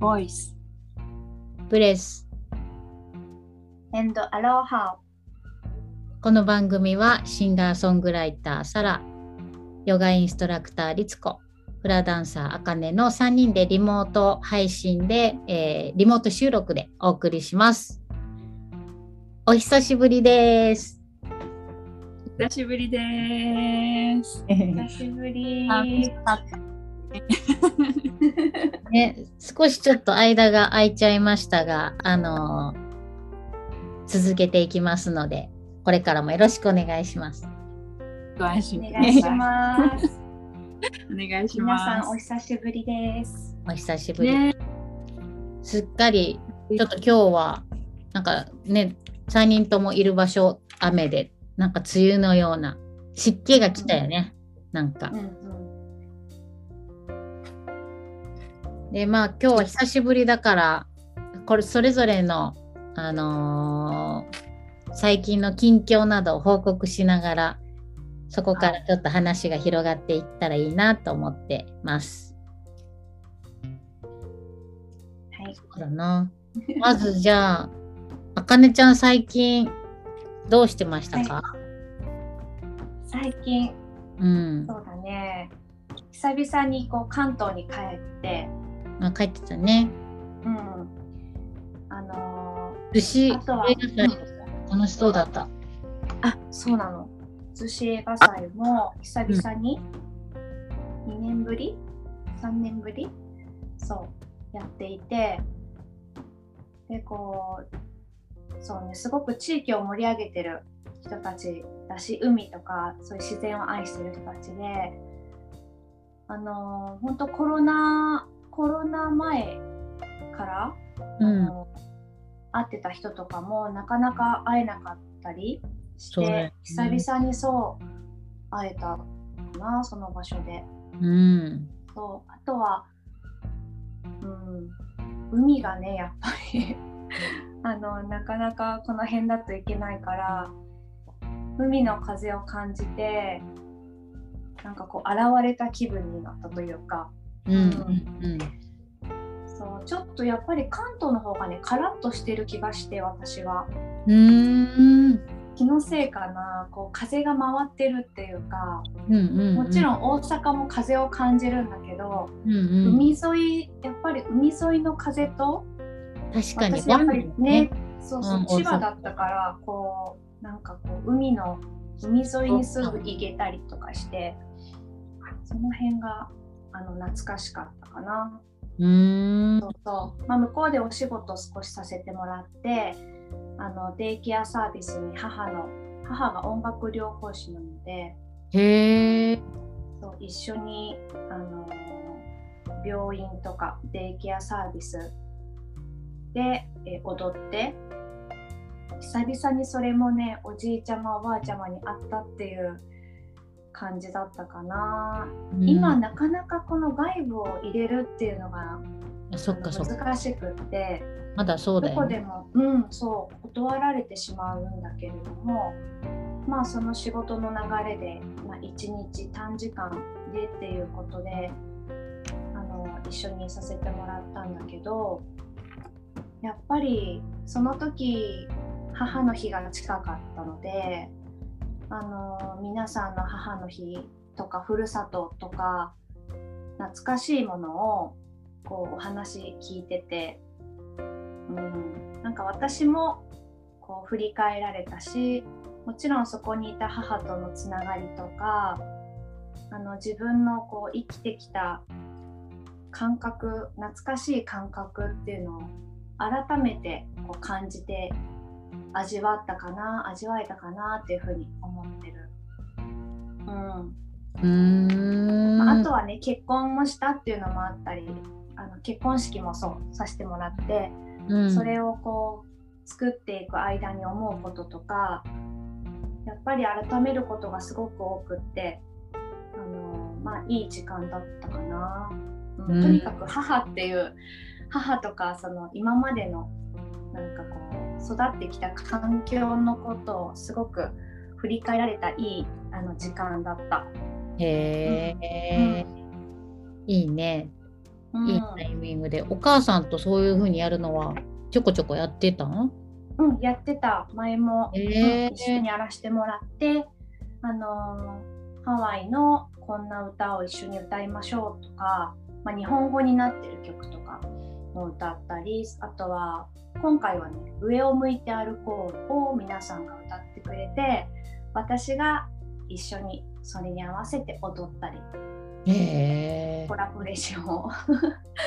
ボイス、ブレス。エンドアロハ。この番組はシンガーソングライターサラ、ヨガインストラクターリツコ、フラダンサーあかねの3人でリモート配信で、えー、リモート収録でお送りします。お久しぶりです。久しぶりです。久しぶり。ね、少しちょっと間が空いちゃいましたが、あのー続けていきますので、これからもよろしくお願いします。ご安心お願いします。お願いし皆さんおます。久しぶりです。お久しぶり。ね、すっかり、ちょっと今日は、なんかね、3人ともいる場所、雨で、なんか梅雨のような湿気が来たよね。なんかうん。で、まあ今日は久しぶりだから、これそれぞれの、あのー最近の近況などを報告しながら、そこからちょっと話が広がっていったらいいなと思ってます。はい。そうだな。まずじゃあ、あかねちゃん最近どうしてましたか、最近、うん。そうだね。久々にこう関東に帰って、まあ、帰ってたね。うん。あの寿司映画祭楽しそうだった。ーあ、そうなの。寿司映画祭も久々に2年ぶり ?3 年ぶり？そう、やっていて、で、こう、そうね、すごく地域を盛り上げてる人たちだし、海とかそういう自然を愛してる人たちで、あのー、本当コロナ、コロナ前から、うん。会ってた人とかもなかなか会えなかったりして、ね。久々にそう会えたかなその場所で。うん。そう。あとは、うん、海がねやっぱりあのなかなかこの辺だといけないから海の風を感じてなんかこう現れた気分になったというかうん。うん。そうちょっとやっぱり関東の方がねカラッとしてる気がして私はうん。うん。気のせいかなこう風が回ってるっていうかうん。うん。もちろん。ん大阪も風を感じるんだけど、うん。うん。海沿いやっぱり海沿いの風と確かに。私やっぱりねそうそう、うん千葉だったからこうなんかこう海の海沿いにすぐ行けたりとかしてその辺があの懐かしかったかな。うーんそ。うそうまあ、向こうでお仕事を少しさせてもらってあのデイケアサービスに母の母が音楽療法士なのでへえ。そう一緒にあの病院とかデイケアサービスでえ踊って久々にそれもねおじいちゃまおばあちゃまに会ったっていう感じだったかな、今なかなかこの外部を入れるっていうのが。難しくって。まだそうどだよね。こでも、うん、そう。断られてしまうんだけれどもまあその仕事の流れで、まあ、1日短時間でっていうことであの一緒にさせてもらったんだけどやっぱりその時母の日が近かったのであの皆さんの母の日とかふるさととか懐かしいものをこうお話聞いててうん、なんか私もこう振り返られたしもちろんそこにいた母とのつながりとかあの自分のこう生きてきた感覚懐かしい感覚っていうのを改めてこう感じて味わったかな味わえたかなっていうふうに思ってる。うんうーん。まあ、あとはね結婚もしたっていうのもあったりあの結婚式もそうさせてもらってうん、それをこう作っていく間に思うこととかやっぱり改めることがすごく多くってあのまあいい時間だったかな、うんうんとにかく母っていう母とかその今までのなんかこう育ってきた環境のことをすごく振り返られたいいあの時間だった。へえ、いいね。いいタイミングで、お母さんとそういう風にやるのはちょこちょこやってたのうん、やってた。前も、一緒にやらせてもらって、あのーハワイのこんな歌を一緒に歌いましょうとか、まあ、日本語になってる曲とかも歌ったりあとは今回はね「上を向いて歩こう」を皆さんが歌ってくれて私が一緒にそれに合わせて踊ったりへえ。コラボレーションを。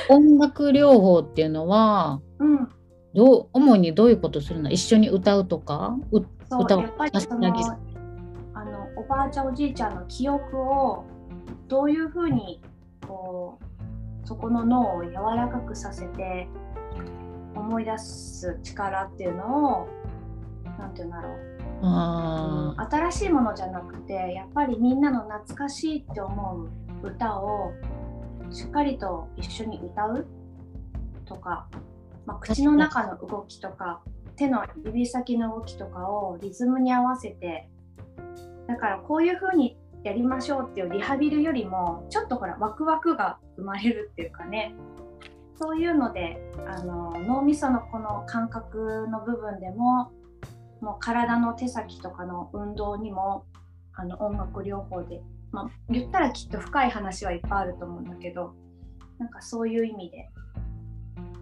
音楽療法っていうのはうん。どう主にどういうことするの？一緒に歌うとか？う歌をやっぱりそのあのおばあちゃんおじいちゃんの記憶をどういうふうにこうそこの脳を柔らかくさせて思い出す力っていうのをなんていうんだろう、新しいものじゃなくてやっぱりみんなの懐かしいって思う歌をしっかりと一緒に歌うとか、まあ、口の中の動きとか手の指先の動きとかをリズムに合わせてだからこういう風にやりましょうっていうリハビリよりもちょっとほらワクワクが生まれるっていうかね。そういうのであの脳みそのこの感覚の部分でももう体の手先とかの運動にもあの音楽療法で、まあ、言ったらきっと深い話はいっぱいあると思うんだけどなんかそういう意味で、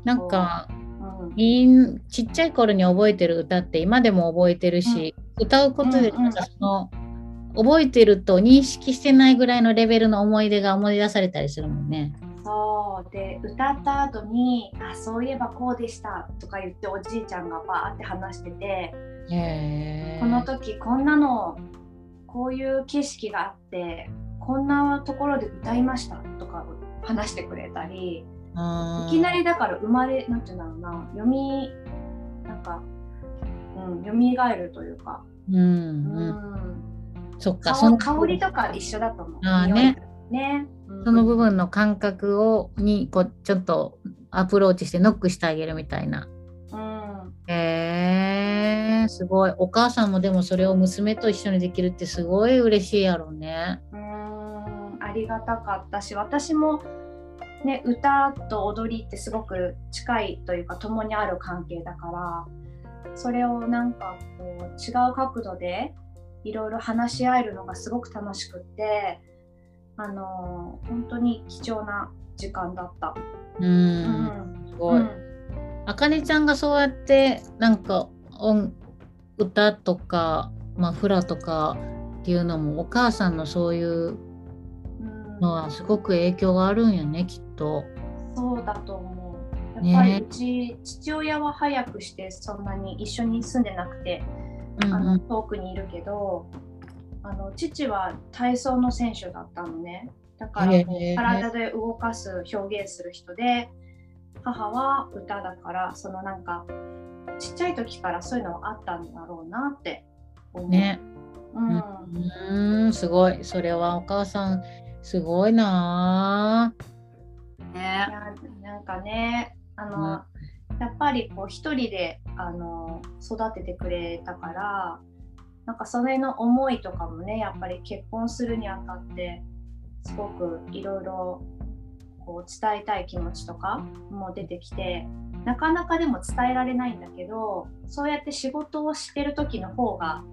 なんかうん、ちっちゃい頃に覚えてる歌って今でも覚えてるし、歌うことでうんうんなん。かその、覚えてると認識してないぐらいのレベルの思い出が思い出されたりするもんね。そうで歌った後に「あそういえばこうでした」とか言っておじいちゃんがバーって話してて。この時こんなのこういう景色があってこんなところで歌いましたとか話してくれたりいきなりだから生まれなんていうんだろうな読みなんか、うん、蘇るというか、うんううん。ん、そっか、その香香りとか一緒だと思う。あーねね、うんその部分の感覚をにこうちょっとアプローチしてノックしてあげるみたいな。うんへえすごい。お母さんもでもそれを娘と一緒にできるってすごい嬉しいやろうね。うーんありがたかったし私も、ね、歌と踊りってすごく近いというか共にある関係だからそれをなんかこう違う角度でいろいろ話し合えるのがすごく楽しくってあの本当に貴重な時間だった。う。うんんすごい。あかねちゃんがそうやってなんか音歌とか、まあ、フラとかっていうのもお母さんのそういううんのはすごく影響があるんよねきっと。そうだと思う。やっぱりねうち、父親は早くしてそんなに一緒に住んでなくて、うんあのうん遠くにいるけどあの父は体操の選手だったのねだから体で動かす表現する人で母は歌だからそのなんかちっちゃい時からそういうのはあったんだろうなって思う。ね。うんうーんすごい。それはお母さんすごいなぁ。いやなんかねあの、やっぱりこう一人であの育ててくれたからなんかそれの思いとかもねやっぱり結婚するにあたってすごくいろいろこう伝えたい気持ちとかも出てきてなかなかでも伝えられないんだけどそうやって仕事をしてる時の方が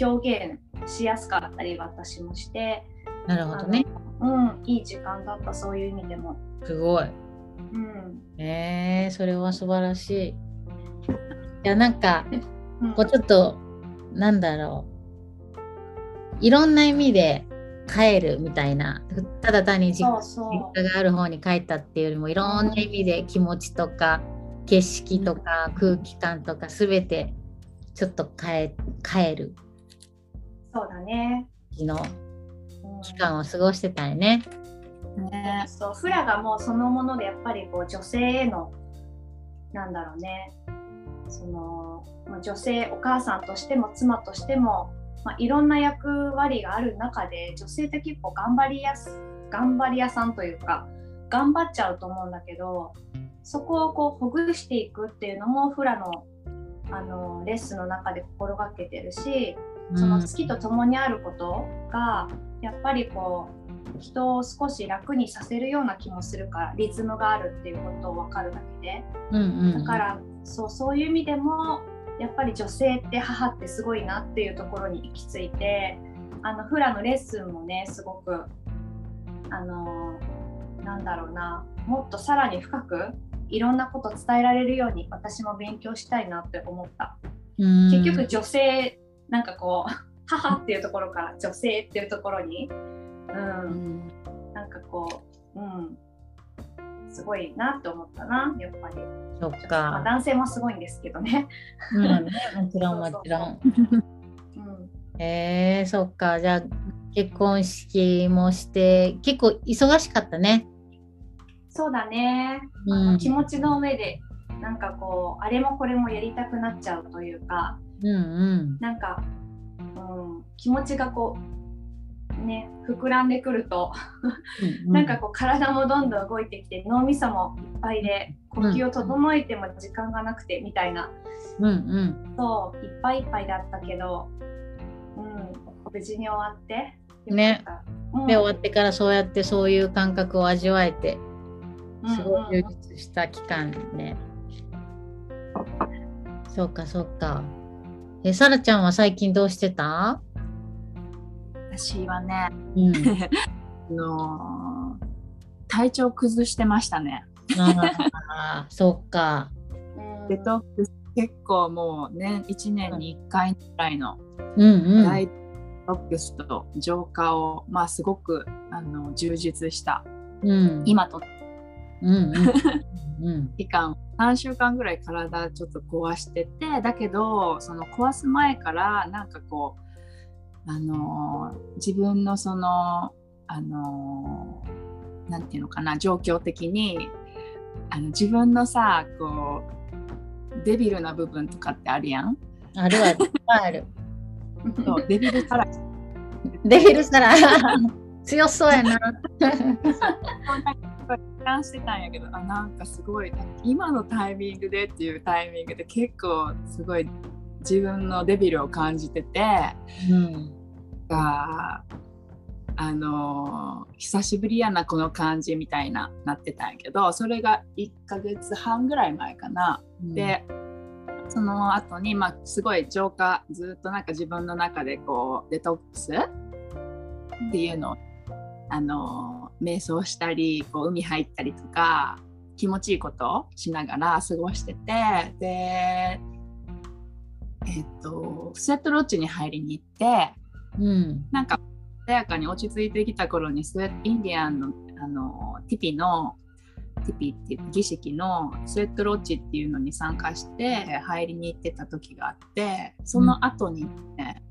表現しやすかったり私もして、あなるほどね。うん、いい時間だったそういう意味でも。すごい。うん。えー、それは素晴らしい。いやなんかうん。こうちょっとなんだろう。いろんな意味で帰るみたいな。ただ単に実家がある方に帰ったっていうよりもいろんな意味で気持ちとか景色とか空気感とか全てちょっと変え帰る。そうだね。日のうん。期間を過ごしてたよね。ね。そうフラがもうそのものでやっぱりこう女性へのなんだろうね。そのまあ女性お母さんとしても妻としても、まあ、いろんな役割がある中で女性って結構頑張りやす頑張り屋さんというか頑張っちゃうと思うんだけどそこをこうほぐしていくっていうのもフラのあのレッスンの中で心がけてるしその月と共にあることがやっぱりこ人を少し楽にさせるような気もするからリズムがあるっていうことを分かるだけで。うんうん、だからそうそういう意味でもやっぱり女性って母ってすごいなっていうところに行き着いてあのフラのレッスンもねすごくあのなんだろうなもっとさらに深くいろんなこと伝えられるように私も勉強したいなって思った。うん。結局女性なんかこう 母っていうところから女性っていうところに、うん、なんかこう、うん、すごいなって思ったなやっぱり、そっまあ、か。男性もすごいんですけどね、うん。ね、もちろんもちろん。うん、えー、そっか。じゃあ結婚式もして結構忙しかったね。そうだね、うん。気持ちの上でなんかこうあれもこれもやりたくなっちゃうというかうんうん。なんか、うん、気持ちがこうね膨らんでくるとうなんかこう体もどんどん動いてきて脳みそもいっぱいで呼吸を整えても時間がなくてみたいな、うんうん。そういっぱいいっぱいだったけど、うん、無事に終わってね。うんで終わってからそうやってそういう感覚を味わえてすごい充うんうん実した期間ね。そうかそうか。え、さらちゃんは最近どうしてた？私はね、うん。あのー体調崩してましたね。ああ、そうか。うんデトックス結構もうね、1年に1回ぐらいのうんうん。大デトックスと浄化を、まあすごくあの充実したうん、今とうんうんうん 期間3週間ぐらい体ちょっと壊しててだけどその壊す前からなんかこうあのー自分のそのあのーなんていうのかな状況的にあの自分のさこうデビルな部分とかってあるやん？あるある。ある。そうデビルからデビルサラ強そうやな。感してたんやけどあなんかすごい今のタイミングでっていうタイミングで結構すごい自分のデビルを感じててうん。があのー久しぶりやなこの感じみたいななってたんやけどそれが1ヶ月半ぐらい前かな。でその後にまあすごい浄化ずっとなんか自分の中でこうデトックスっていうのをあの瞑想したりこう海入ったりとか気持ちいいことをしながら過ごしててでえっ、とスウェットロッジに入りに行ってうん。なんか穏やかに落ち着いてきた頃にスウェインディアンのあのティピのティピっていう儀式のスウェットロッジっていうのに参加して入りに行ってた時があってその後にね、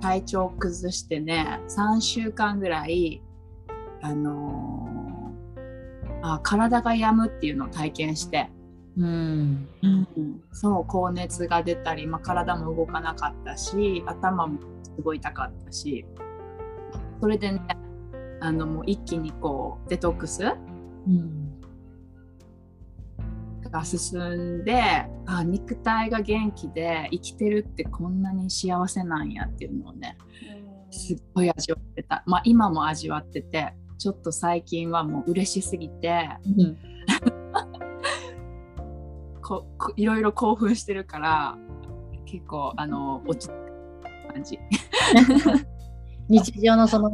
体調を崩してね3週間ぐらいあのーあ体が病むっていうのを体験して、うん。そう高熱が出たり、まあ、体も動かなかったし頭もすごい痛かったしそれでねあのもう一気にこうデトックスうん。が進んであ肉体が元気で生きてるってこんなに幸せなんやっていうのをねすっごい味わってたまあ今も味わっててちょっと最近はもう嬉しすぎてうん。ここいろいろ興奮してるから結構あの落ち感じ。日常のその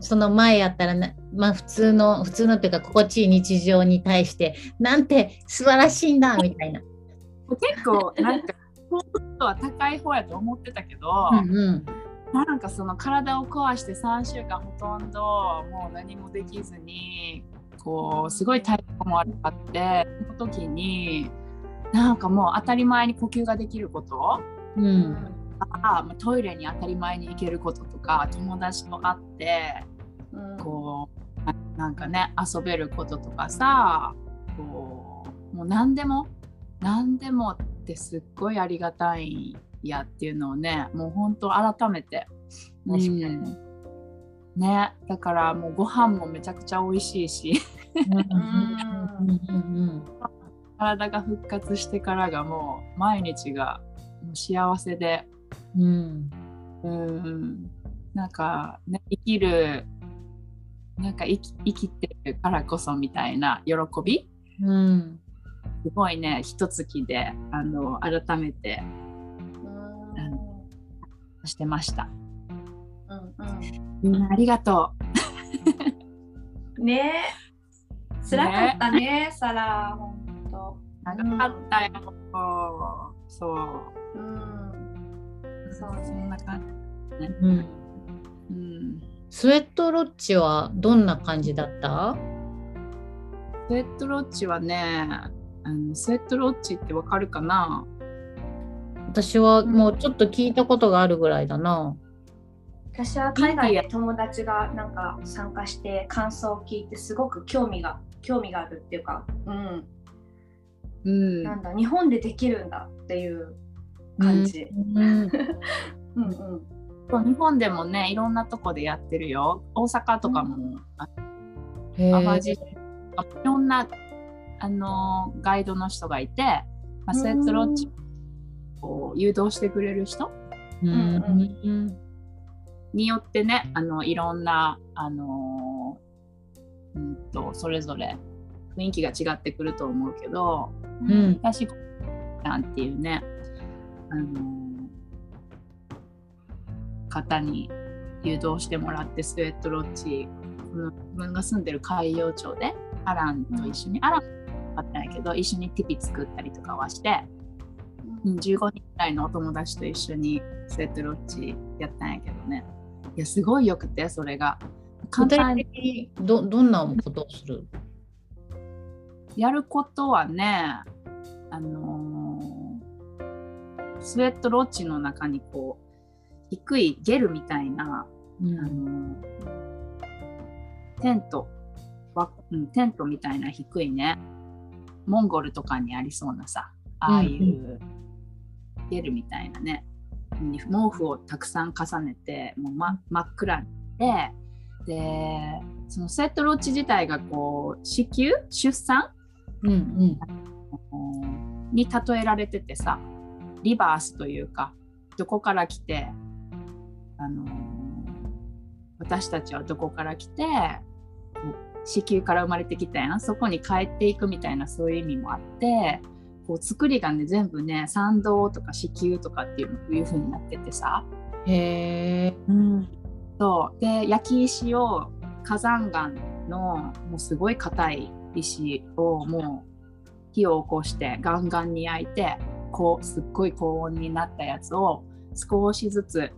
その前やったらな、まあ、普通の普通のっていうか心地いい日常に対してなんて素晴らしいんだみたいな。結構なんか幸福度は高い方やと思ってたけど、うんうんなんかその体を壊して3週間ほとんどもう何もできずにこうすごい体力も悪かってその時になんかもう当たり前に呼吸ができること。うん。あまあトイレに当たり前に行けることとか友達と会ってうん。こうななんかね遊べることとかさこうもう何でも何でもってすっごいありがたいんやっていうのをねもう本当改めて、うん確かにねだからもうご飯もめちゃくちゃ美味しいし。うん。うん体が復活してからがもう毎日がもう幸せで。うん。うん。なんか、ね、生きるなんか生き生きてるからこそみたいな喜び。うん。すごいね一月であの改めてしてました。うんみんなありがとう。ん、ね。え辛かったねサラ。長かったよ。そう。うんそうそんなね感じ。うん。うん。スウェットロッチはどんな感じだった？スウェットロッチはね、あのスウェットロッチってわかるかな？私はもうちょっと聞いたことがあるぐらいだな。私は海外で友達がなんか参加して感想を聞いてすごく興味が興味があるっていうか、うん、うん。なんだ日本でできるんだっていう感じ。うん。うんうん。そう日本でもね、いろんなとこでやってるよ。大阪とかも、あへ淡路。ーいろんな、あのーガイドの人がいて、まあ、スウェットロッチを誘導してくれる人。うん。うん。によってね、あのいろんな、あのーうんと、それぞれ雰囲気が違ってくると思うけど、うん。私なんていうね、あのー方に誘導してもらってスウェットロッチこの自分が住んでる海陽町でアランと一緒に、アランはってないけど一緒にティピ作ったりとかはして、うん、15人くらいのお友達と一緒にスウェットロッチやったんやけどね。いやすごいよくてそれが。簡単にどどんなことをする？やることはねあのースウェットロッチの中にこう低いゲルみたいな、うあのーテントわ、うん、テントみたいな低いねモンゴルとかにありそうなさああいうゲルみたいなね、に毛布をたくさん重ねてもう、ま、真っ暗にしてでそのスウェットロッチ自体がこう子宮出産？うんうん。に例えられててさリバースというかどこから来て、あのー私たちはどこから来て子宮から生まれてきたやん。そこに帰っていくみたいなそういう意味もあってこう作りがね全部ね産道とか子宮とかっていういう風になっててさ、へえそう。で焼き石を火山岩のもうすごい硬い石をもう火を起こしてガンガンに焼いてこうすっごい高温になったやつを少しずつ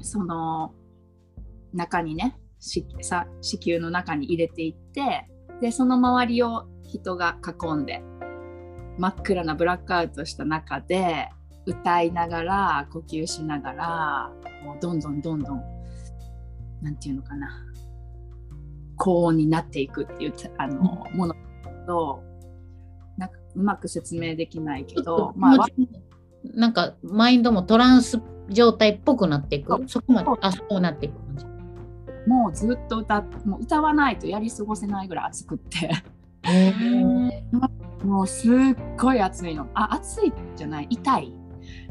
その中にね子宮の中に入れていってでその周りを人が囲んで真っ暗なブラックアウトした中で歌いながら呼吸しながらもうどんどんどんどんなんていうのかな。高温になっていくっていうあのものとなんかうまく説明できないけど、まあ、わなんかマインドもトランス状態っぽくなっていく。そこまであそうなっていく感じ。もうずっと歌っもう歌わないとやり過ごせないぐらい暑くって。へえもうすっごい暑いの。あ暑いじゃない痛い。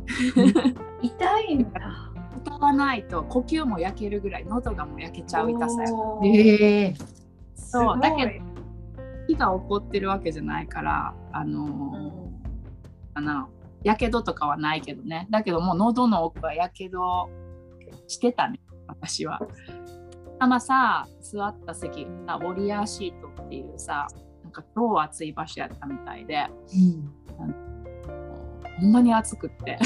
痛いんだ。歌わないと呼吸も焼けるぐらい喉がもう焼けちゃう痛さや。おー。そう。だけどす火が起こってるわけじゃないからあのやけどとかはないけどね。だけどもう喉の奥はやけどしてたね私は。あまさ座った席がウォリアーシートっていうさなんか超暑い場所やったみたいで。うん。ほんまに暑くって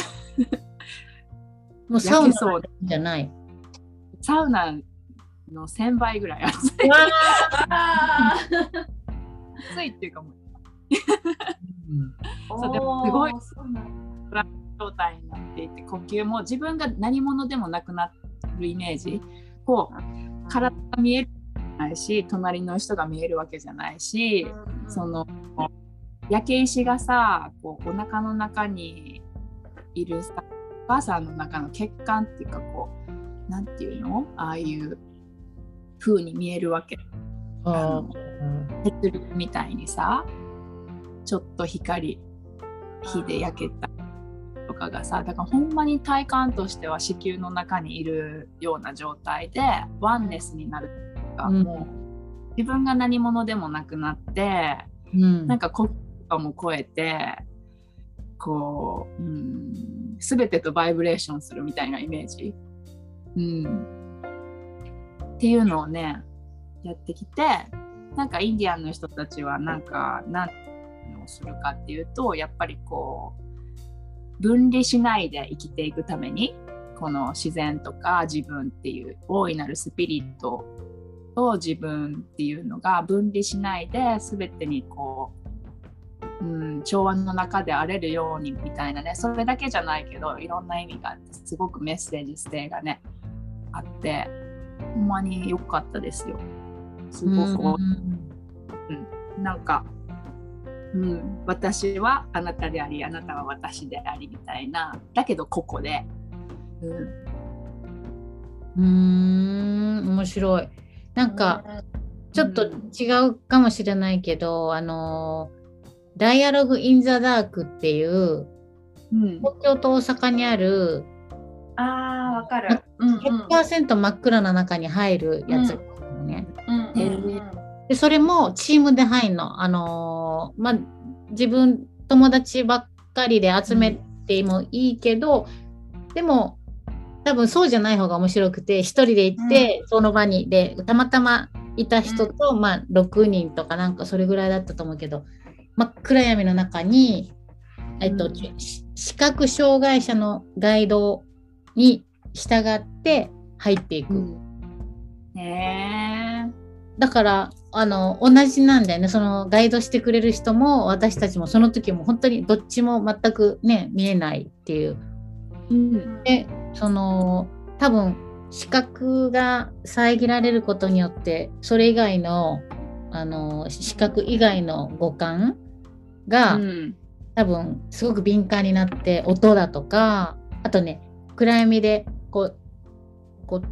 もうサウナじゃない。サウナの1000倍ぐらい暑いあ暑いっていうかもう。ーそうでもすごい。状態になっていて呼吸も自分が何者でもなくなるイメージ。こう体が見えるわけじゃないし隣の人が見えるわけじゃないしその焼け石がさこうお腹の中にいるさお母さんの中の血管っていうかこうなんていうの？ああいう風に見えるわけ。あ血流みたいにさちょっと光火で焼けたとかがさだからほんまに体感としては子宮の中にいるような状態でワンネスになるかもう自分が何者でもなくなって、うん。なんか国とかも超えてこう、うん、全てとバイブレーションするみたいなイメージ、うん、っていうのをねやってきてなんかインディアンの人たちはなんか何をするかっていうとやっぱりこう分離しないで生きていくためにこの自然とか自分っていう大いなるスピリットと自分っていうのが分離しないで全てにこう、うん、調和の中で荒れるようにみたいなねそれだけじゃないけどいろんな意味があってすごくメッセージ性がねあってほんまに良かったですよ。すごく、なんか、うん、私はあなたでありあなたは私でありみたいなだけどここで、うん、うーん面白い。なんかちょっと違うかもしれないけど、あの「ダイアログ・イン・ザ・ダーク」っていううん。東京と大阪にあるああ、わかる。うんうん。100%真っ暗な中に入るやつ。ね。うん。うんうんでそれもチームで入るの。あのーまあ自分友達ばっかりで集めてもいいけど、でも多分そうじゃない方が面白くて一人で行って、その場に。でたまたまいた人と、まあ6人とかなんかそれぐらいだったと思うけど真っ暗闇の中に、えっとうん。し視覚障害者のガイドに従って入っていく。ねだからあの同じなんだよね。そのガイドしてくれる人も私たちもその時も本当にどっちも全くね見えないっていう。え、うん。でその多分視覚が遮られることによってそれ以外のあの視覚以外の五感が、うん。多分すごく敏感になって音だとかあとね暗闇でこうこう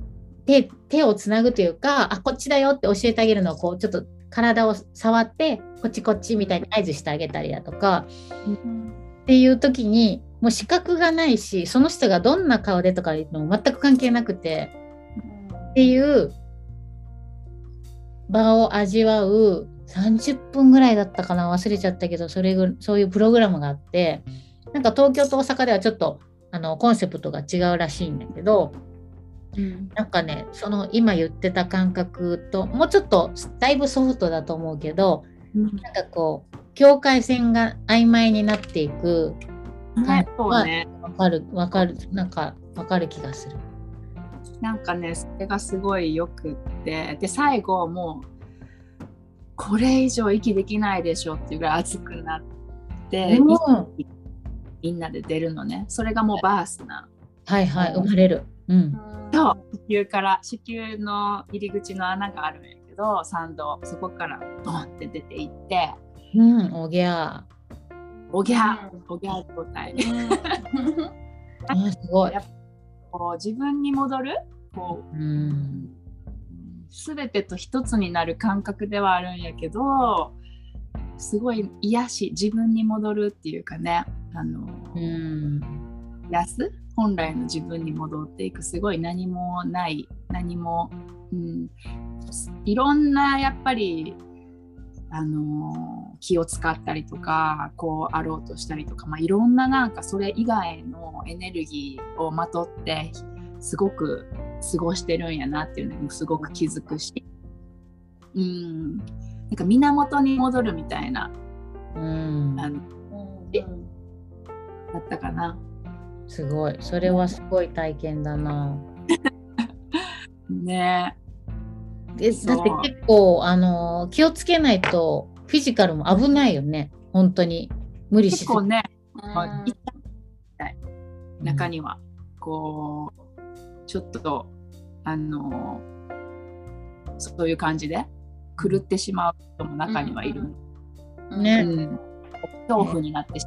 手手をつなぐというかあこっちだよって教えてあげるのをこうちょっと体を触ってこっちこっちみたいに合図してあげたりだとかっていう時にもう視覚がないしその人がどんな顔でとかいうのも全く関係なくてっていう場を味わう30分ぐらいだったかな忘れちゃったけどそれぐそういうプログラムがあってなんか東京と大阪ではちょっとあのコンセプトが違うらしいんだけどうん。なんかねその今言ってた感覚ともうちょっとだいぶソフトだと思うけどなんかこう境界線が曖昧になっていくねそうね。わかるわかるなんかわかる気がする。なんかねそれがすごいよくってで最後もうこれ以上息できないでしょっていうぐらい熱くなって、うん。息みんなで出るのね。それがもうバースな。はいはい生まれる。うん。と子宮から子宮の入り口の穴があるんやけど参道そこからドンって出ていって。うん、おぎゃおぎゃうん。おぎゃ状態 ー。あすごい。こう自分に戻る？こう。うん。全てと一つになる感覚ではあるんやけどすごい癒し自分に戻るっていうかねあの、うん。癒す本来の自分に戻っていくすごい何もない何も、うん、いろんなやっぱりあの気を使ったりとかこうあろうとしたりとか、まあ、いろんななんかそれ以外のエネルギーをまとってすごく過ごしてるんやなっていうのにもすごく気づくし、うん、なんか源に戻るみたいな。うん。あのえ？だったかな。すごい。それはすごい体験だな。ね。でそう。だって結構あの気をつけないとフィジカルも危ないよね。本当に。無理し結構ね、うん。中には。こうちょっとあのそういう感じで狂ってしまう人も中にはいる、ね。うん。恐怖になってし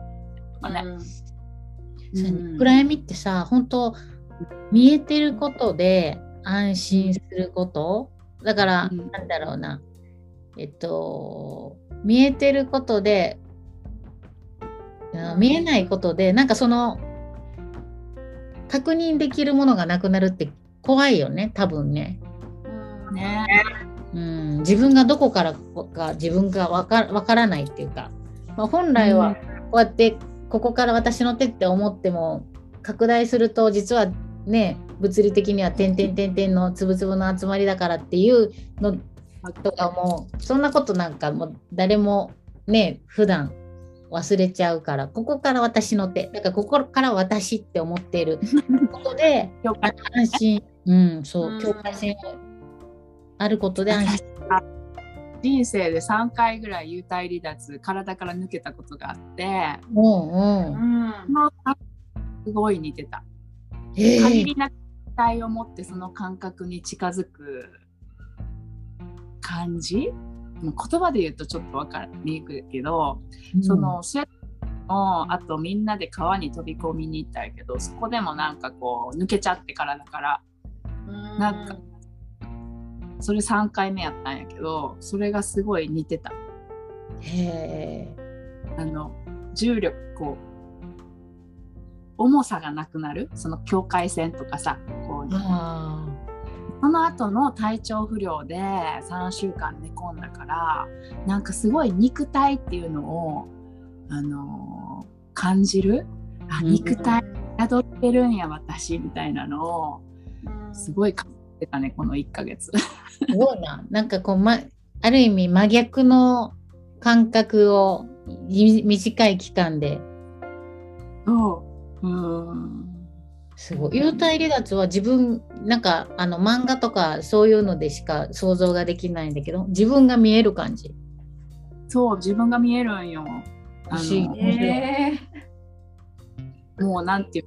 まうとかね。そううん。暗闇ってさ本当見えてることで安心すること。だから、うん。なんだろうな。えっと見えてることであ見えないことでなんかその確認できるものがなくなるって怖いよね多分ね。うん。ね。うん、自分がどこからか自分がわかわからないっていうか、まあ、本来はこうやってここから私の手って思っても拡大すると実はね物理的には点々点々のつぶつぶの集まりだからっていうのとかもそんなことなんかもう誰もね普段忘れちゃうからここから私の手だからここから私って思っていることで安心。うんそううん。境界線あることで安心。人生で3回ぐらい幽体離脱体から抜けたことがあって。うんううん。んそのすごい似てた。えー限りなく期待を持ってその感覚に近づく感じ言葉で言うとちょっと分かりにくいけど、そのスウェもあとみんなで川に飛び込みに行ったけどそこでもなんかこう抜けちゃってからだからなんかそれ3回目やったんやけどそれがすごい似てた。へえあの重力こう重さがなくなる？その境界線とかさこうあその後の体調不良で3週間寝込んだからなんかすごい肉体っていうのを、あのー感じる？あうん肉体宿ってるんや私みたいなのをすごい感じてたねこの1ヶ月。ーすごいな。なんかこう、ま、ある意味真逆の感覚をみ短い期間で。そう。うんすごい。幽体離脱は自分なんかあの漫画とかそういうのでしか想像ができないんだけど自分が見える感じ。そう自分が見えるんよ。あ不思議のえもうなんていう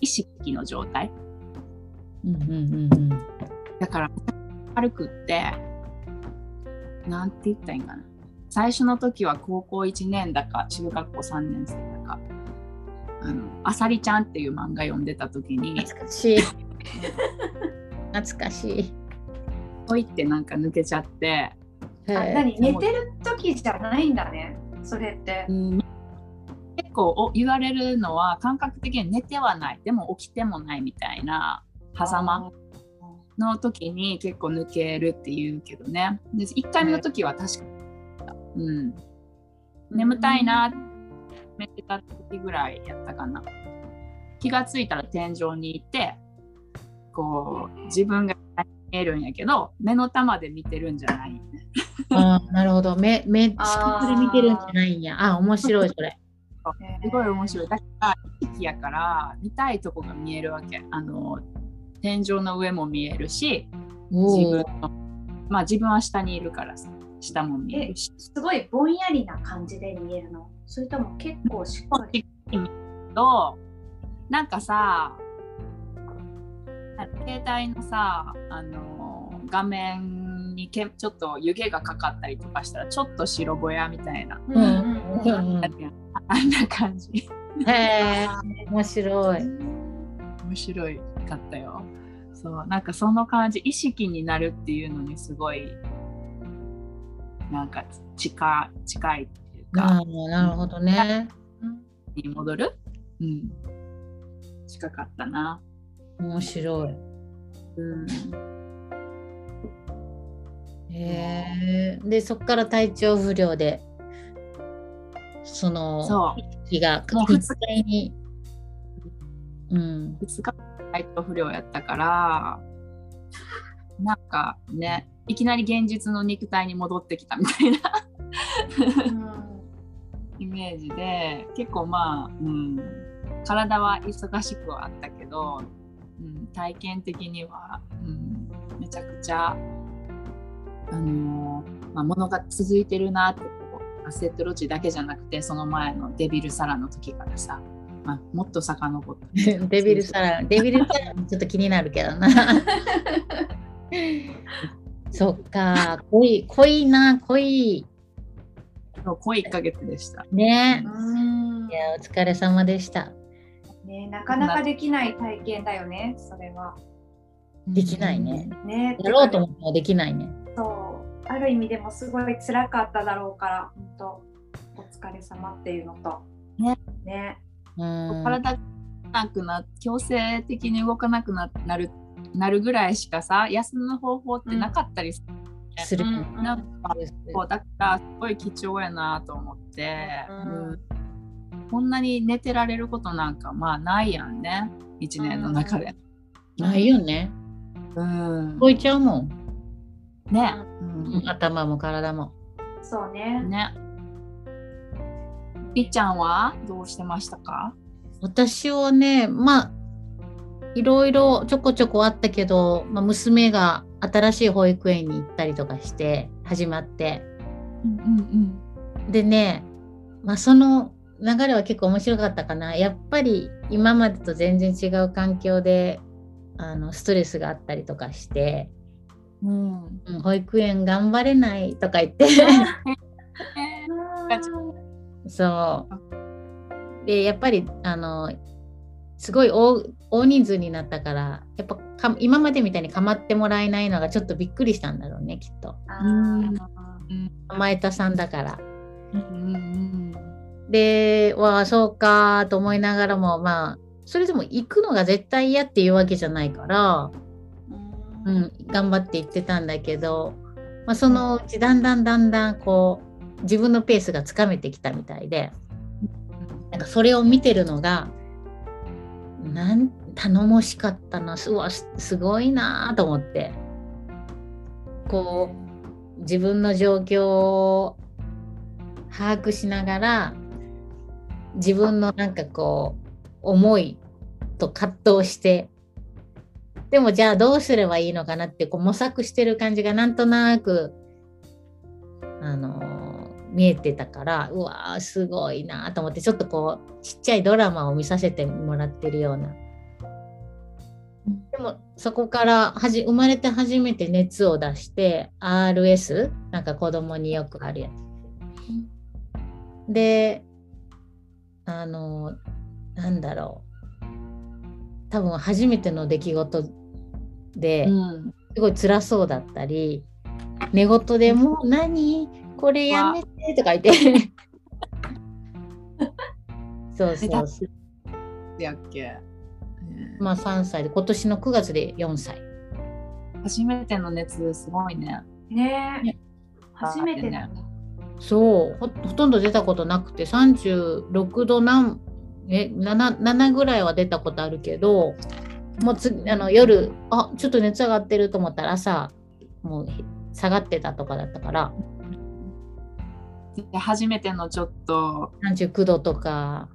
意識の状態。うんうんうんうん。だから軽くってなんて言ったらいいんかな。最初の時は高校1年だか中学校3年生だかあのあさりちゃんっていう漫画読んでた時に懐かしい。懐かしい。ほいってなんか抜けちゃって、あ何？寝てる時じゃないんだねそれって。うん。結構お言われるのは感覚的に寝てはない。でも起きてもないみたいな狭間の時に結構抜けるっていうけどね。で1回目の時は確かに、うん、眠たいなって寝てた時ぐらいやったかな。気がついたら天井にいてこう自分が見えるんやけど目の玉で見てるんじゃない、ね、あーなるほど。目目視あー。覚で見てるんじゃないんや。あ面白いそれ。すごい面白い。だから意識やから見たいとこが見えるわけ。あの天井の上も見えるし自お分のまあ自分は下にいるからさ下も見ええるし。すごいぼんやりな感じで見えるの？それとも結構しっかり。となんかさ携帯のさあの画面にけちょっと湯気がかかったりとかしたらちょっと白ぼやみたいな、うん。うん。うんうんうんあんな感じ。へえ面白い。面白いかったよ。そう。なんかその感じ意識になるっていうのにすごいなんか近近いか、なるほどね。に戻る、うん、近かったな。面白い。うん。へえでそっから体調不良でその日がもう二日。実際に。うん。2日体調不良やったからなんかねいきなり現実の肉体に戻ってきたみたいなイメージで結構まあ、うん、体は忙しくはあったけど、うん、体験的には、うん、めちゃくちゃ、あのーまあ、ものが続いてるなってこうアセットロジだけじゃなくてその前のデビルサラの時からさ、まあ、もっと遡って。デビルサラデビルサラもちょっと気になるけどな。そっか濃い濃いな濃いそう濃い1ヶ月でした。ねうんいやお疲れ様でしたね、なかなかできない体験だよね、それは。できないねね、やろうと思ってもできないねそうある意味でもすごい辛かっただろうから、本当お疲れ様っていうのと。ね。ね。うん体がなくな強制的に動かなくななるなるぐらいしかさ休む方法ってなかったりする、する。うんなんかそうだからすごい貴重やなと思って、うんうんこんなに寝てられることなんかまあないやんね1年の中で。ないよね。うん動いちゃうもん。ね、うん頭も体も。そうね。ね。りっちゃんはどうしてましたか？私はね、まあ、いろいろちょこちょこあったけど、まあ、娘が新しい保育園に行ったりとかして始まって。うんうんでね、まあ、その流れは結構面白かったかな。やっぱり今までと全然違う環境であのストレスがあったりとかして、うん。うん。うん保育園頑張れないとか言って。そう。で、やっぱり、あの、すごい大大人数になったから、やっぱか今までみたいに構ってもらえないのがちょっとびっくりしたんだろうね、きっと。甘えたさんだから。うんうんで、わあ、そうかと思いながらも、まあ、それでも行くのが絶対嫌っていうわけじゃないから、ううんん、頑張って行ってたんだけど、まあ、そのうちだんだんだんだんこう自分のペースがつかめてきたみたいでなんかそれを見てるのがなん頼もしかったなすうわすごいなと思って。こう自分の状況を把握しながら自分のなんかこう思いと葛藤してでもじゃあどうすればいいのかなってこう模索してる感じがなんとなくあの見えてたからうわーすごいなと思ってちょっとこうちっちゃいドラマを見させてもらってるような。でもそこからはじ生まれて初めて熱を出して RS なんか子供によくあるやつ。であのなんだろう。多分初めての出来事で、うん。すごい辛そうだったり寝言でもう何？これやめてとか言って。そうそうそう。やっけ、まあ3歳で今年の9月で4歳。初めての熱すごいね。ねえ。初めてだ。そう。ほほとんど出たことなくて36度何え 7, 7ぐらいは出たことあるけどもうつあの夜あちょっと熱上がってると思ったら朝もう下がってたとかだったからで初めてのちょっと、39度とか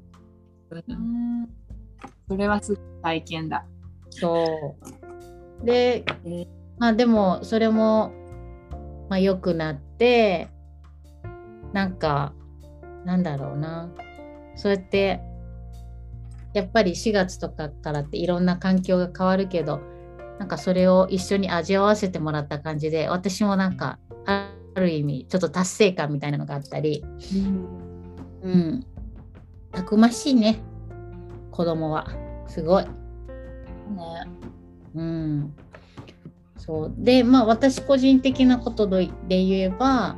うんそれはすごい体験だ。そう。で、まあでもそれも、まあ、良くなってなんかなんだろうなそうやってやっぱり4月とかからっていろんな環境が変わるけどなんかそれを一緒に味わわせてもらった感じで私もなんかある意味ちょっと達成感みたいなのがあったり、うん、たくましいね。子供は。すごい。ね。うん、そう。でまあ私個人的なことで言えば、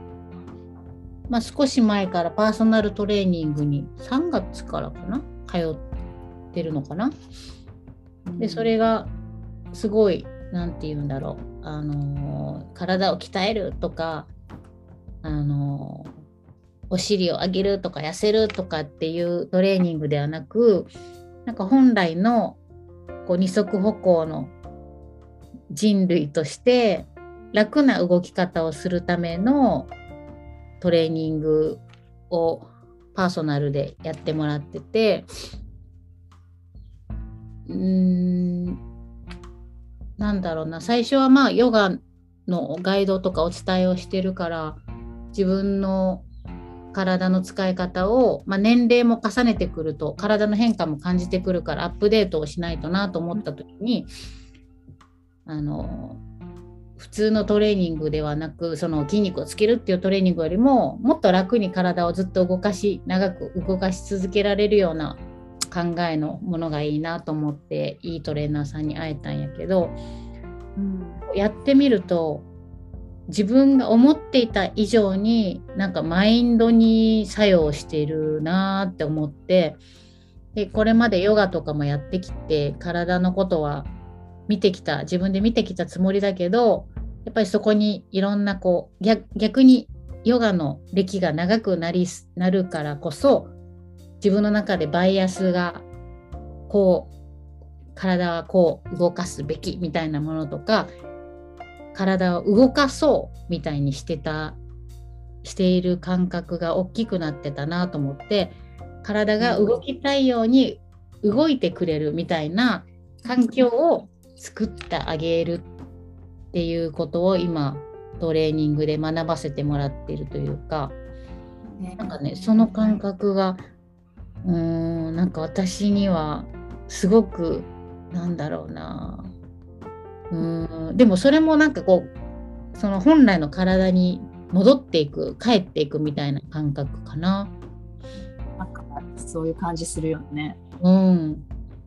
まあ、少し前からパーソナルトレーニングに3月からかな？通ってるのかな？でそれがすごい何て言うんだろう、あのー体を鍛えるとか、あのお尻を上げるとか痩せるとかっていうトレーニングではなくなんか本来のこう二足歩行の人類として楽な動き方をするためのトレーニングをパーソナルでやってもらっててうーんなんだろうな。最初はまあヨガのガイドとかお伝えをしてるから自分の体の使い方を、まあ、年齢も重ねてくると体の変化も感じてくるからアップデートをしないとなと思った時にあの普通のトレーニングではなくその筋肉をつけるっていうトレーニングよりももっと楽に体をずっと動かし長く動かし続けられるような考えのものがいいなと思っていいトレーナーさんに会えたんやけどうん。やってみると自分が思っていた以上になんかマインドに作用しているなって思ってでこれまでヨガとかもやってきて体のことは見てきた自分で見てきたつもりだけどやっぱりそこにいろんなこう逆にヨガの歴が長くなりなるからこそ自分の中でバイアスがこう体はこう動かすべきみたいなものとか体を動かそうみたいにしてたしている感覚が大きくなってたなと思って体が動きたいように動いてくれるみたいな環境を作ってあげるっていうことを今トレーニングで学ばせてもらっているというか、なんかねその感覚がうーんなんか私にはすごくなんだろうなうーん。でもそれもなんかこうその本来の体に戻っていく帰っていくみたいな感覚かな。なんかそういう感じするよね。うん、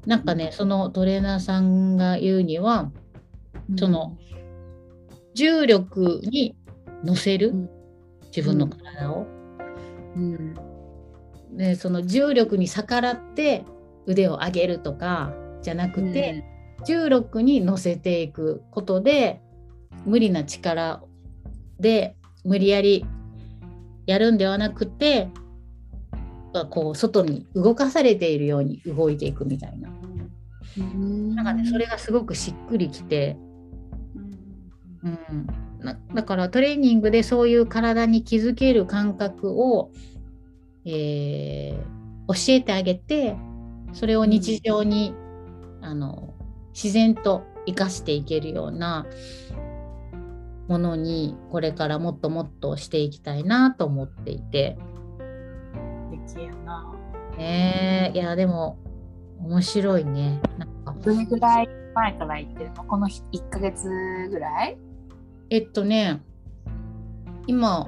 なんかねそのトレーナーさんが言うにはその重力に乗せるうん。自分の体を。うん、でその重力に逆らって腕を上げるとかじゃなくて、重力に乗せていくことで無理な力で無理やりやるんではなくてこう外に動かされているように動いていくみたいな。うん、なんかねそれがすごくしっくりきて、うん、なだからトレーニングでそういう体に気づける感覚を、えー教えてあげてそれを日常に、あの自然と生かしていけるようなものにこれからもっともっとしていきたいなと思っていて。素敵やな。ねえいやでも面白いね。なんかどれぐらい前から行ってるの？この1ヶ月ぐらい？えっとね、今、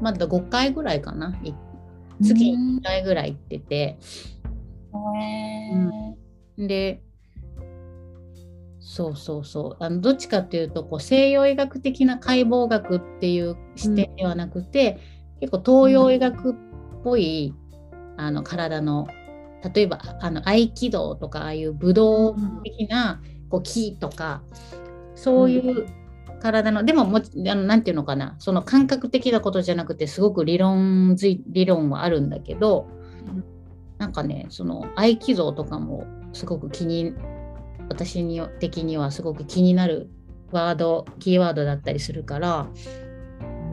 まだ5回ぐらいかな。い月に1回ぐらい行ってて。へーで、そうそうそう。あのどっちかっていうとこう、西洋医学的な解剖学っていう視点ではなくて、結構東洋医学っぽいあの体の、例えばあの合気道とか、ああいう武道的なこう気とか、そういう体の、でももちあのなんていうのかな。その感覚的なことじゃなくてすごく理論理論はあるんだけど、うん。なんかねその合気道とかもすごく気に私に的にはすごく気になるワードキーワードだったりするから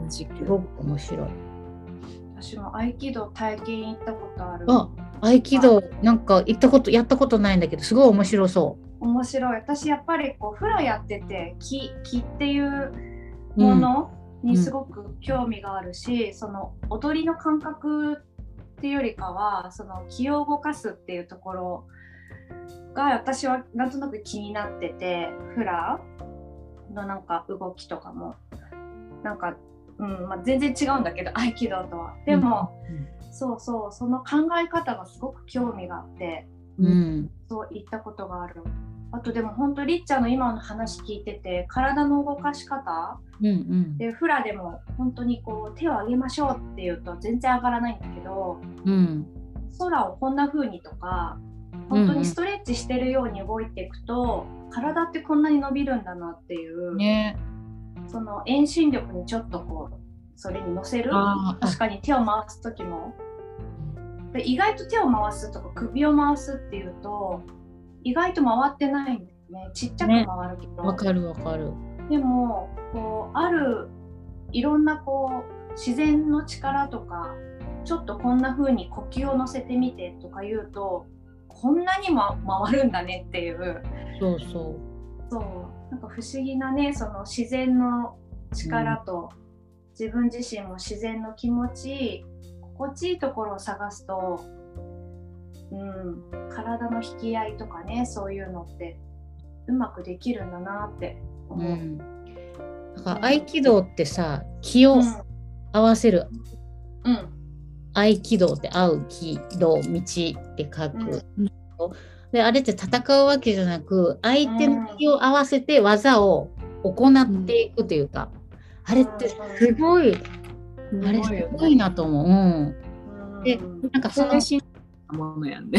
同じくすごく面白い。私も合気道体験行ったことある。あ合気道なんか行ったことやったことないんだけどすごい面白そ面白い。私やっぱりこうフラやってて気気っていうものにすごく興味があるし、その踊りの感覚っていうよりかはその気を動かすっていうところが私はなんとなく気になっててフラのなんか動きとかもなんか、うんまあ、全然違うんだけど合気道とは。でも、そうそうその考え方がすごく興味があって。う。うんそう言ったことがある。あとでも本当リッチャーの今の話聞いてて体の動かし方？うんうんでフラでも本当にこう手を上げましょうって言うと全然上がらないんだけどうん空をこんな風にとか本当にストレッチしてるように動いていくと、体ってこんなに伸びるんだなっていう、ね。その遠心力にちょっとこうそれに乗せる。確かに手を回す時も。で意外と手を回すとか首を回すっていうと意外と回ってないんだよね。ちっちゃく回るけど、わかるわかる。でもこうあるいろんなこう自然の力とかちょっとこんな風に呼吸を乗せてみてとか言うとこんなにも回るんだねっていうそうそそうなんか不思議なねその自然の力と、自分自身も自然の気持ち心地いいところを探すと、うん、体の引き合いとかねそういうのってうまくできるんだなってう。思う。うん。だから合気道ってさ気をうん合わせるうん合気道って合う気道道って書く。うんであれって戦うわけじゃなく相手の気を合わせて技を行っていくというか、あれってすごい、あれすごいなと思う。うん、でうん。なんかその精神なものやんね。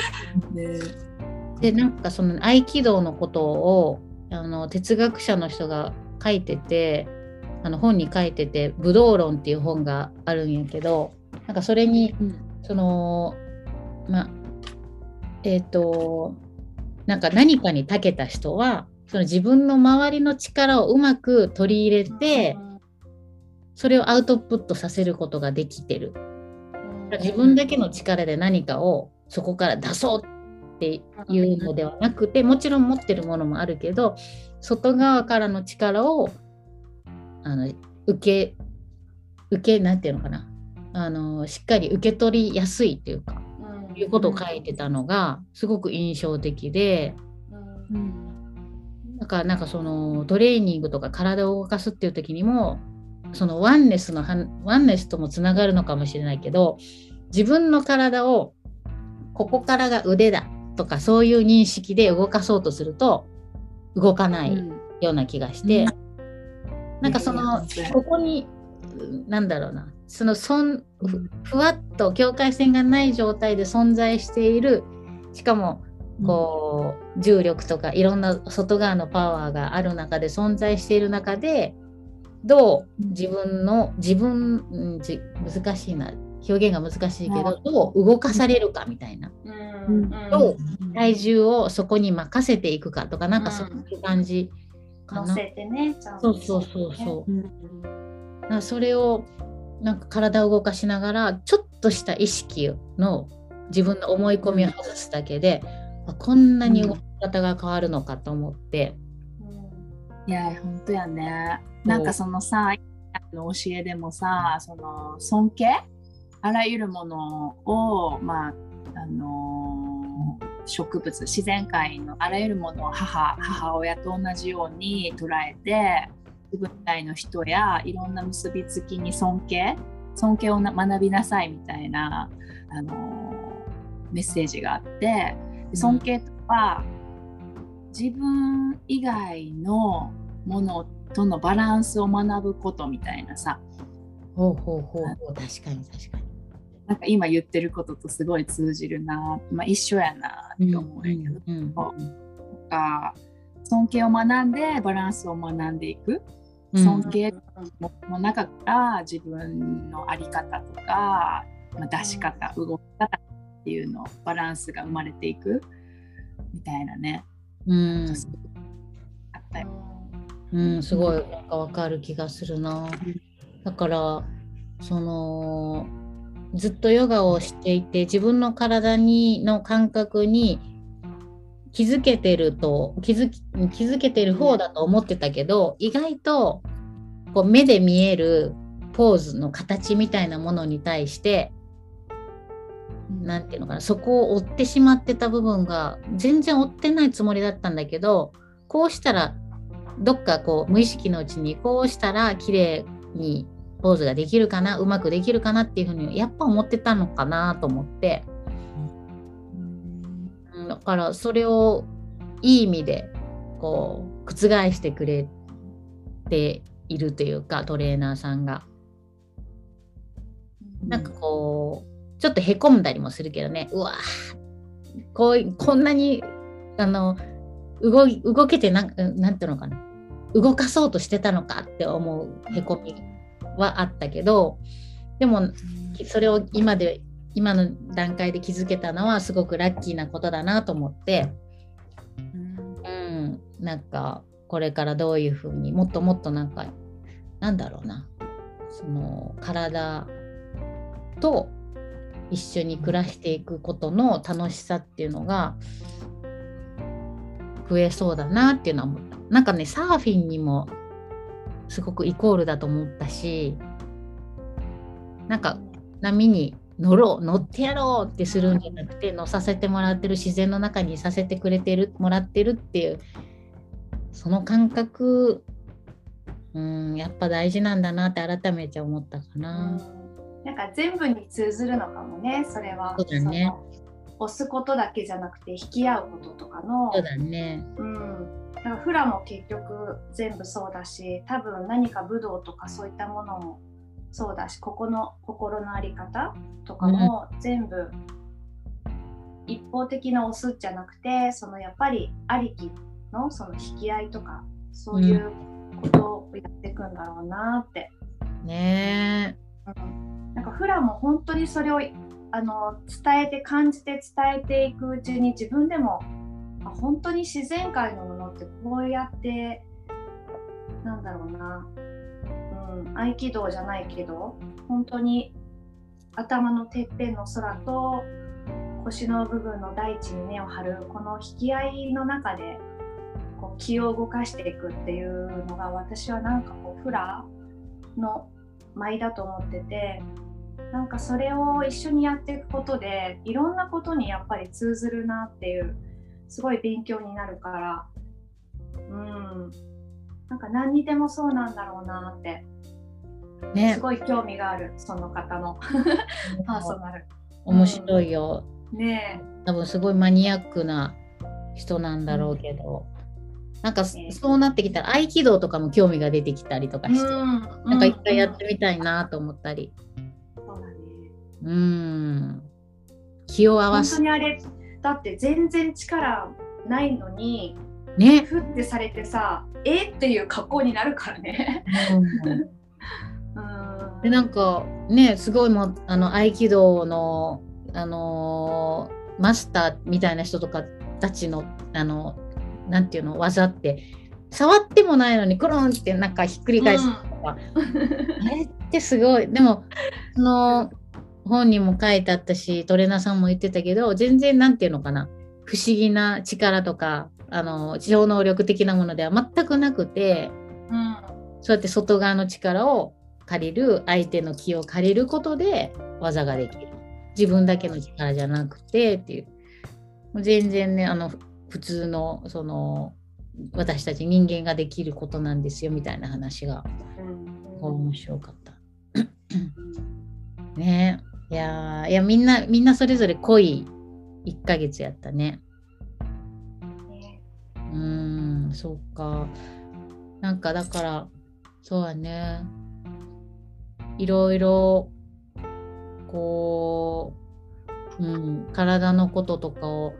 ね。でなんかその合気道のことをあの哲学者の人が書いててあの本に書いてて「武道論」っていう本があるんやけどなんかそれに、そのまあえっ、ー、となんか何かに長けた人はその自分の周りの力をうまく取り入れて、それをアウトプットさせることができてる。自分だけの力で何かをそこから出そうっていうのではなくてもちろん持ってるものもあるけど外側からの力をあの受け受けなんていうのかなあのしっかり受け取りやすいっていうか、うん、いうことを書いてたのがすごく印象的で、うん、だからなんかそのトレーニングとか体を動かすっていう時にもそのワンネスのワンネスともつながるのかもしれないけど自分の体をここからが腕だとかそういう認識で動かそうとすると動かないような気がして、うん、なんかそのここになんだろうなそのそんふわっと境界線がない状態で存在しているしかもこう、重力とかいろんな外側のパワーがある中で存在している中でどう自分の自分、うん、難しいな表現が難しいけど、どう動かされるかみたいな、うん、どう体重をそこに任せていくかとか、なんかそういう感じかな。せてねそうそうそうそう。うん、それをなんか体を動かしながらちょっとした意識の自分の思い込みを外すだけで、うん、こんなに動き方が変わるのかと思って。いや本当やね。なんかそのさの教えでもさその尊敬あらゆるものをまああの植物自然界のあらゆるものを母母親と同じように捉えて自分体の人やいろんな結びつきに尊敬尊敬を学びなさいみたいな、あのメッセージがあって尊敬とは自分以外のものとのバランスを学ぶことみたいなさ。ほうほうほうほう。確かに確かに。なんか今言ってることとすごい通じるな、まあ、一緒やなって思うんやけど、うんうん、か尊敬を学んでバランスを学んでいく尊敬の中から自分の在り方とか、まあ、出し方動き方っていうのバランスが生まれていくみたいなね、うん、あったよ。うん、すごいなんかわかる気がするな。だからそのずっとヨガをしていて自分の体にの感覚に気づけてると気づき気づけてる方だと思ってたけど意外とこう目で見えるポーズの形みたいなものに対して何て言うのかなそこを追ってしまってた部分が全然追ってないつもりだったんだけどこうしたらどっかこう無意識のうちにこうしたら綺麗にポーズができるかなうまくできるかなっていうふうにやっぱ思ってたのかなと思って、からそれをいい意味でこう覆してくれているというかトレーナーさんが。なんかこうちょっとへこんだりもするけどね。うわこうこんなにあの動動けてなんなんていうのかな。動かそうとしてたのかって思うへこみはあったけどでもそれを今で今の段階で気づけたのはすごくラッキーなことだなと思って、うん、なんかこれからどういうふうにもっともっとなんかなんだろうな。その体と一緒に暮らしていくことの楽しさっていうのが増えそうだなっていうのは思った。なんかねサーフィンにもすごくイコールだと思ったしなんか波に乗ろう乗ってやろうってするんじゃなくて乗させてもらってる自然の中にさせてくれてるもらってるっていうその感覚うんやっぱ大事なんだなって改めて思ったかな。なんか全部に通ずるのかもねそれは。そうだね。押すことだけじゃなくて引き合うこととかの。そうだね。うん。だからフラも結局全部そうだし多分何か武道とかそういったものもそうだしここの心の在り方とかも全部一方的な押すじゃなくてそのやっぱりありきのその引き合いとかそういうことをやっていくんだろうなって。ね。うん、なんかフラも本当にそれをあの伝えて感じて伝えていくうちに自分でもあ本当に自然界のものってこうやってなんだろうな、合気道じゃないけど本当に頭のてっぺんの空と腰の部分の大地に根を張るこの引き合いの中でこう気を動かしていくっていうのが私はなんかこうフラの舞だと思っててなんかそれを一緒にやっていくことでいろんなことにやっぱり通ずるなっていうすごい勉強になるからうんなんか何にでもそうなんだろうなってねすごい興味があるその方の パーソナル。面白いよ。ね多分すごいマニアックな人なんだろうけど、なんかねそうなってきたら合気道とかも興味が出てきたりとかえ。して、んなんか一回やってみたいなと思ったり。そうだね。うん。気を合わ本す当にあれだって全然力ないのにね。ふってされてさえ？っていう格好になるからね。うんうんでなんかねすごいもうあの合気道のあのーマスターみたいな人とかたちのあのなんていうの技って触ってもないのにクロンってなんかひっくり返すとか、あれってすごい。でもその本にも書いてあったしトレーナーさんも言ってたけど全然なんていうのかな。不思議な力とかあの超能力的なものでは全くなくてうん。そうやって外側の力を借りる相手の気を借りることで技ができる自分だけの力じゃなくてっていうもう全然ねあの普通のその私たち人間ができることなんですよみたいな話がうん面白かった。ねいやーいやみんなみんなそれぞれ濃い1ヶ月やったね。ねうーん、そっか。なんかだから、そうやね。いろいろ、こう、うん、体のこととかを、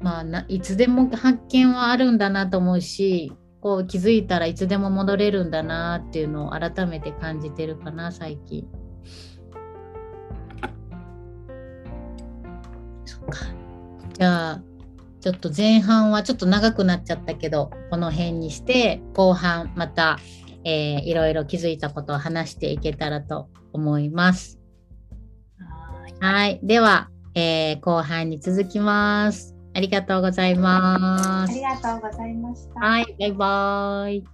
まあないつでも発見はあるんだなと思うし、こう気づいたらいつでも戻れるんだなっていうのを改めて感じてるかな、最近。そっか。じゃあ、ちょっと前半はちょっと長くなっちゃったけど、この辺にして、後半また、えー、いろいろ気づいたことを話していけたらと思います。はい。では、えー、後半に続きます。ありがとうございます。ありがとうございました。はい、バイバイ。